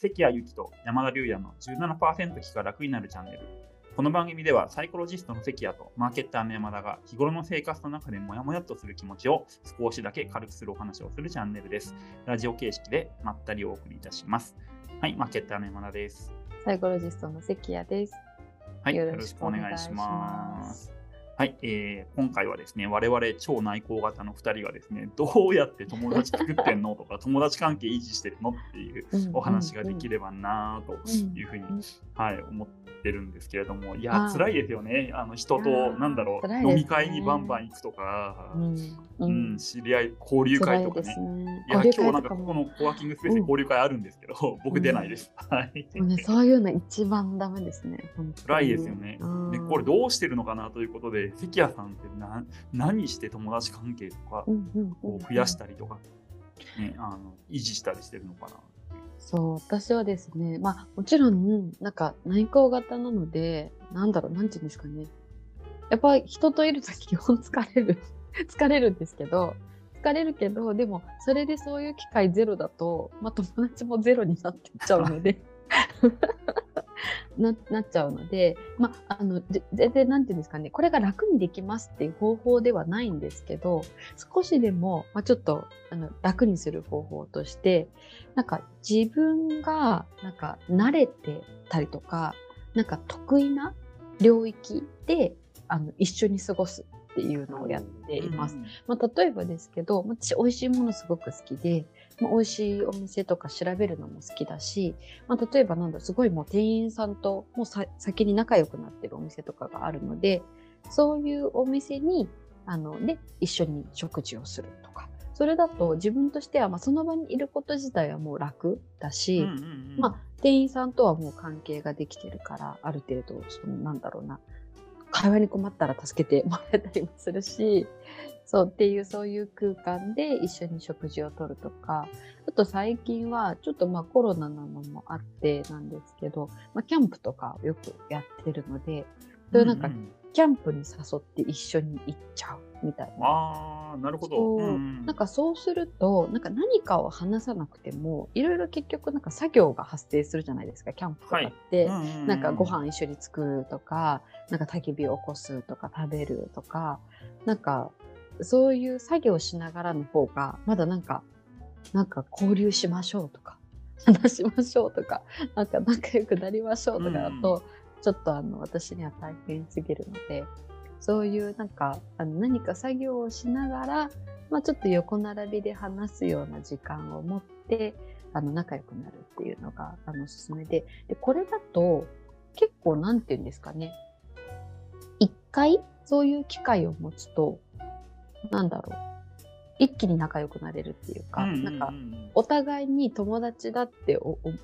関谷由紀と山田龍也の17%気が楽になるチャンネル。この番組ではサイコロジストの関谷とマーケッターの山田が日頃の生活の中でモヤモヤっとする気持ちを少しだけ軽くするお話をするチャンネルです。ラジオ形式でまったりお送りいたします。はい、マーケッターの山田です。サイコロジストの関谷です。はい、よよろろしくお願願いします。はい、えー今回はですね、我々超内向型の2人がですね、どうやって友達作ってんのとか、友達関係維持してるのっていうお話ができればなというふうに、はい、思ってるんですけれども、いや、はい辛いですよね。あの人と、なんだろう、ね飲み会にバンバン行くとか、うん、ううんん、知り合い、交流会とか辛いね。いや、今日なんかここのコワーキングスペースで交流会あるんですけど、僕出ないです。はい。もうね、そういうの一番ダメですね。辛いですよね。うんで、これどうしてるのかなということで、関谷さんってな何して友達関係とかうんうんうんこう増やしたりとか、ね、あの維持したりしてるのかな。そう、私はですね、まあもちろん、なんか内向型なので、なんだろう、なんていうんですかね。やっぱり人といると基本疲れる。疲れるんですけど、疲れるけど、でもそれでそういう機会ゼロだと、まあ友達もゼロになってっちゃうので。ななっちゃうので、まあ、あのぜ全然なんていうんですかねこれが楽にできますっていう方法ではないんですけど少しでも、まあ、ちょっとあの楽にする方法としてなんか自分がなんか慣れてたりとかなんか得意な領域であの一緒に過ごすっていうのをやっています。うんまあ、例えばですけど私美味しいものすごく好きで、まあ、美味しいお店とか調べるのも好きだし、まあ、例えばなんだすごいもう店員さんともうさ先に仲良くなってるお店とかがあるのでそういうお店にあので一緒に食事をするとかそれだと自分としてはまあその場にいること自体はもう楽だし、まあ、店員さんとはもう関係ができてるからある程度そのなんだろうな会話に困ったら助けてもらえたりもするしそうっていうそういう空間で一緒に食事をとるとか。あと最近はちょっとまあコロナなのもあってなんですけど、まあ、キャンプとかよくやってるのでそういうなんかキャンプに誘って一緒に行っちゃうみたいな。ああ、なるほど。そう。うんうん。なんかそうするとなんか何かを話さなくてもいろいろ結局なんか作業が発生するじゃないですかキャンプとかって、うんうんうん。なんかご飯一緒に作るとかなんか焚き火を起こすとか食べるとか。なんかそういう作業しながらの方がまだなんかなんか交流しましょうとか話しましょうとかなんか仲良くなりましょうとかだと、ちょっとあの私には大変すぎるのでそういうなんかあの何か作業をしながら、まあ、ちょっと横並びで話すような時間を持ってあの仲良くなるっていうのがあのおすすめででこれだと結構なんて言うんですかね。一回そういう機会を持つとなんだろう。一気に仲良くなれるっていうか、うんうんうん。なんかお互いに友達だって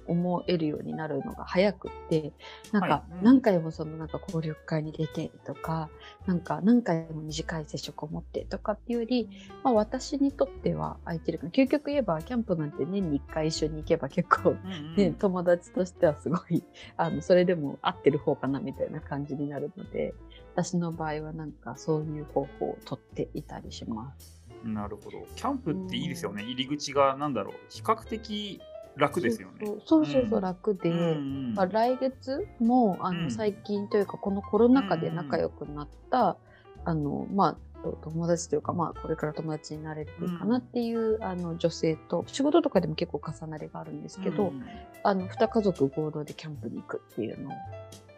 思えるようになるのが早くってなんか何回もそのなんか交流会に出てとかなんか何回も短い接触を持ってとかっていうより、まあ、私にとっては空いてるから究極言えばキャンプなんて年に1回一緒に行けば結構、うんうん。ね友達としてはすごいあのそれでも合ってる方かなみたいな感じになるので私の場合はなんかそういう方法をとっていたりします。なるほど。キャンプっていいですよね。入り口がなんだろう、比較的楽ですよね。そうそう。そううん。楽で、うんうんまあ、来月もあの、うん。最近というかこのコロナ禍で仲良くなった、あのまあと友達というか、まあ、これから友達になれるかなっていう、あの女性と仕事とかでも結構重なりがあるんですけど、うん。あの2家族合同でキャンプに行くっていうのを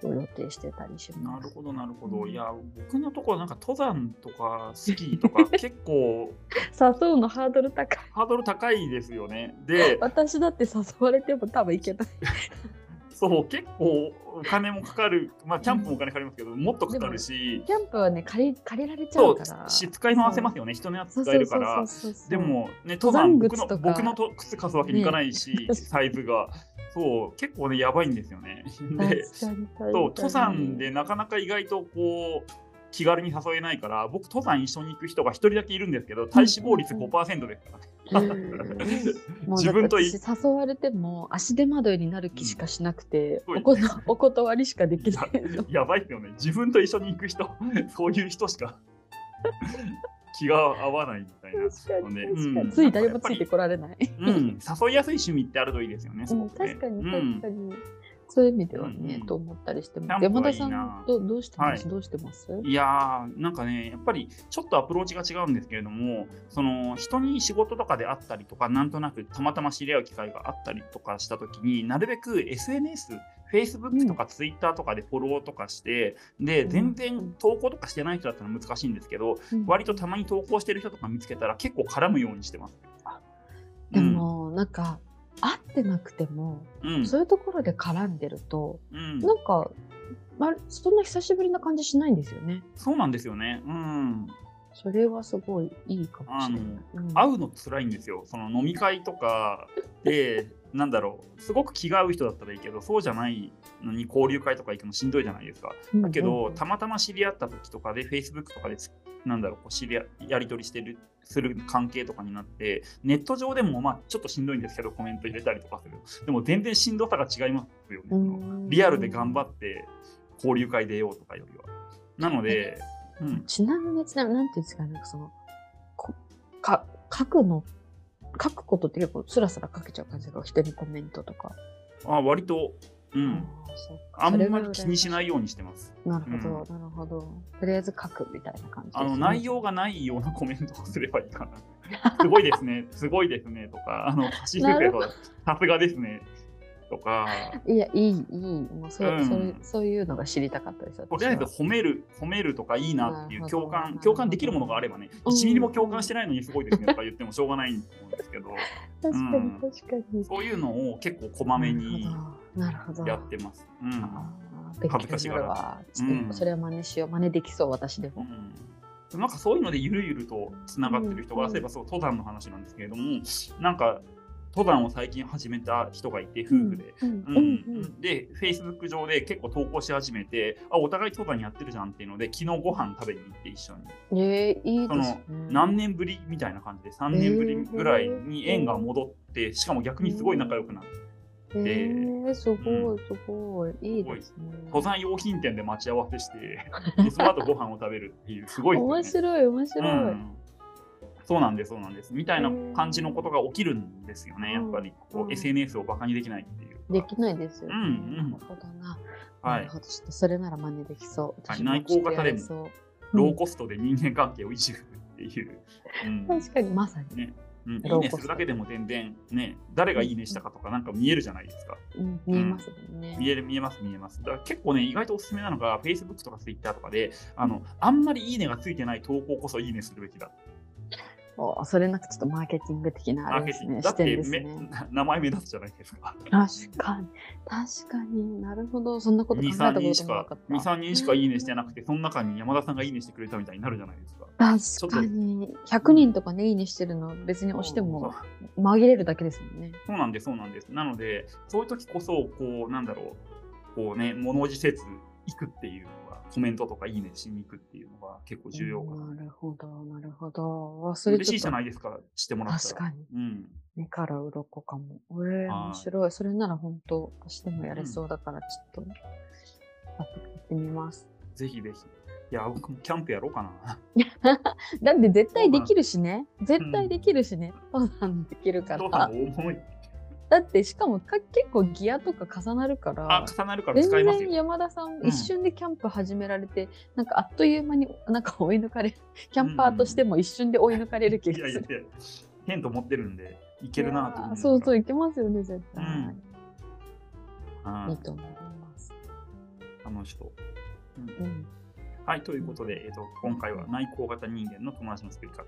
予定してたりします。なるほど、なるほど。うんいや、僕のところなんか登山とかスキーとか 結構誘うのハードル高い。ハードル高いですよね。で、私だって誘われても多分行けない。そう、結構お金もかかる。まあ、キャンプもお金かかりますけど、もっとかかるし、キャンプはね借り借りられちゃそううから。し、使い回せますよね。人のやつ使えるから。でもね、登登山山僕の僕のと靴貸すわけにいかないし、ねサイズが。そう、結構ね、やばいんですよね。で、そう登山でなかなか意外とこう気軽に誘えないから僕登山一緒に行く人が一人だけいるんですけど体脂肪率うんうん5%ですから。ね、自分と誘われても足手まといになる気しかしなくて、うん。おこお断りしかできないの。やばいですよね。自分と一緒に行く人そういう人しか 気が合わないみたいな。確かにうん。つい誰もついてこられない。うん、誘いやすい趣味ってあるといいですよね、すうん、ごくね。確かに。うん。確かに、そういう意味ではね、うんうん。と思ったりしてます。山田さんどどうしてます、はい。どうしてます？いやーなんかねやっぱりちょっとアプローチが違うんですけれどもその人に仕事とかで会ったりとかなんとなくたまたま知り合う機会があったりとかした時になるべく SNS Facebook とか Twitter とかでフォローとかして、でうん。全然投稿とかしてない人だったら難しいんですけど、うん。割とたまに投稿してる人とか見つけたら結構絡むようにしてます。でも、なんか会ってなくても、うん、うんそういうところで絡んでると、うんなんか、ま、そんな久しぶりな感じしないんですよね。そうなんですよね。うんそれはすごいいいかもしれない。うん会うの辛いんですよ。その飲み会とかで、なんだろう、すごく気が合う人だったらいいけど、そうじゃないのに交流会とか行くのしんどいじゃないですか。だけど、たまたま知り合った時とかで、Facebook とかでつ、なんだろう、こう知り合やり取りしてる、する関係とかになって、ネット上でも、まあ、ちょっとしんどいんですけど、コメント入れたりとかする。でも、全然しんどさが違いますよね。リアルで頑張って、交流会出ようとかよりは。なので、うん、ちなみに、ちなみに、なんていうんですかね、なんかその、こか書くの、書くことって結構スラスラ書けちゃう感じが、人にコメントとか。あ割と、うん。あんまり気にしないようにしてます。なるほど、なるほど。とりあえず書くみたいな感じね。あの内容がないようなコメントをすればいいかな。すごいですね、すごいですねとか、あの、橋なる先生とさすがですねとか、いや、いい、いい。もうそ,、うんそういうそういうのが知りたかったです。とりあえず褒める、褒めるとかいいなっていう共感、共感できるものがあればね、うん1ミリも共感してないのにすごいですねとか言ってもしょうがないと思うんですけど、確かに、うん確かに。そういうのを結構こまめに。やってます。うん恥ずかし強がらずうんとそれは真似しよう。真似できそう、私でも。うんなんかそういうのでゆるゆるとつながってる人が、うん例えばそう登山の話なんですけれどもなんか登山を最近始めた人がいて夫婦で、で Facebook 上で結構投稿し始めてあお互い登山やってるじゃんっていうので昨日ご飯食べに行って一緒にえー、いいそのですね。何年ぶりみたいな感じで3年ぶりぐらいに縁が戻ってしかも逆にすごい仲良くなってえー、すごい、すごい。いいですね。登山用品店で待ち合わせしてでその後ご飯を食べるっていうすごいね。面白い、面白い。うんそうなんです、そうなんです。みたいな感じのことが起きるんですよね、やっぱりこう、うん SNS をバカにできないっていう。できないですよね。うんうんなるほどな。はないる。ほど。ちょっとそれなら真似できそう。はい私内向型でもローコストで人間関係を維持するっていう。うん確かに、まさに。ねうん、いいねするだけでも全然ね、誰がいいねしたかとかなんか見えるじゃないですか。うん、見えますもんね。見える見えます見えます。だから結構ね、意外とおすすめなのが Facebook とか Twitter とかで、あの、あんまりいいねがついてない投稿こそいいねするべきだ。おそれなんかちょっとマーケティング的なあれですね。だってね。名前目立つじゃないですか。確かに。確かになるほど。そんなこと考2、えたこ3人しかともなかっ、た。2、3人しかいいねしてなくて、その中に山田さんがいいねしてくれたみたいになるじゃないですか。確かに。100人とかね、いいねしてるの別に押しても紛れるだけですもんね。そうなんです、そうなんです。なので、そういう時こそ、こう、なんだろう、こうね、物おじせず行くっていうのが、コメントとかいいねしに行くっていうのが結構重要かな。なるほど、なるほど。あそれ嬉しいじゃいないですか、してもらったら。確かに。うん。目から鱗かも。ええはい面白い。それなら本当、私でもやれそうだから、ちょっと、やってみます。ぜひぜひ。いや、僕もキャンプやろうかな。だって絶対できるしね。絶対できるしね。登山できるから父さん。重い。だってしかもか結構ギアとか重なるからあ、重なるから全使いますよ。然山田さんん一瞬でキャンプ始められて、なんかあっという間に なんか追い抜かれキャンパーとしても一瞬で追い抜かれる気がする。いやいやいや、テント持ってるんで、いけるなと思そうそうう。いけますよね絶対、うんはいいと思います。楽しそう。うんうんはい、ということで、えっと今回は内向型人間の友達の作り方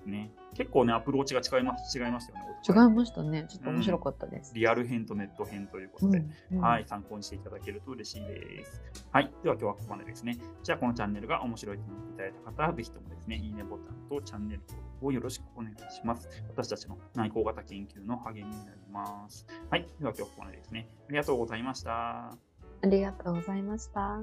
ですね。結構ね、アプローチが違います違いましたよね。お違い互ましたね。ちょっと面白かったです。リアル編とネット編ということうんで、うんはい、参考にしていただけると嬉しいです。はい、では今日はここまでですね。じゃあ、このチャンネルが面白いと思っていただいた方は、ぜひともですね、いいねボタンとチャンネル登録をよろしくお願いします。私たちの内向型研究の励みになります。はい、では今日はここまでですね。ありがとうございました。ありがとうございました。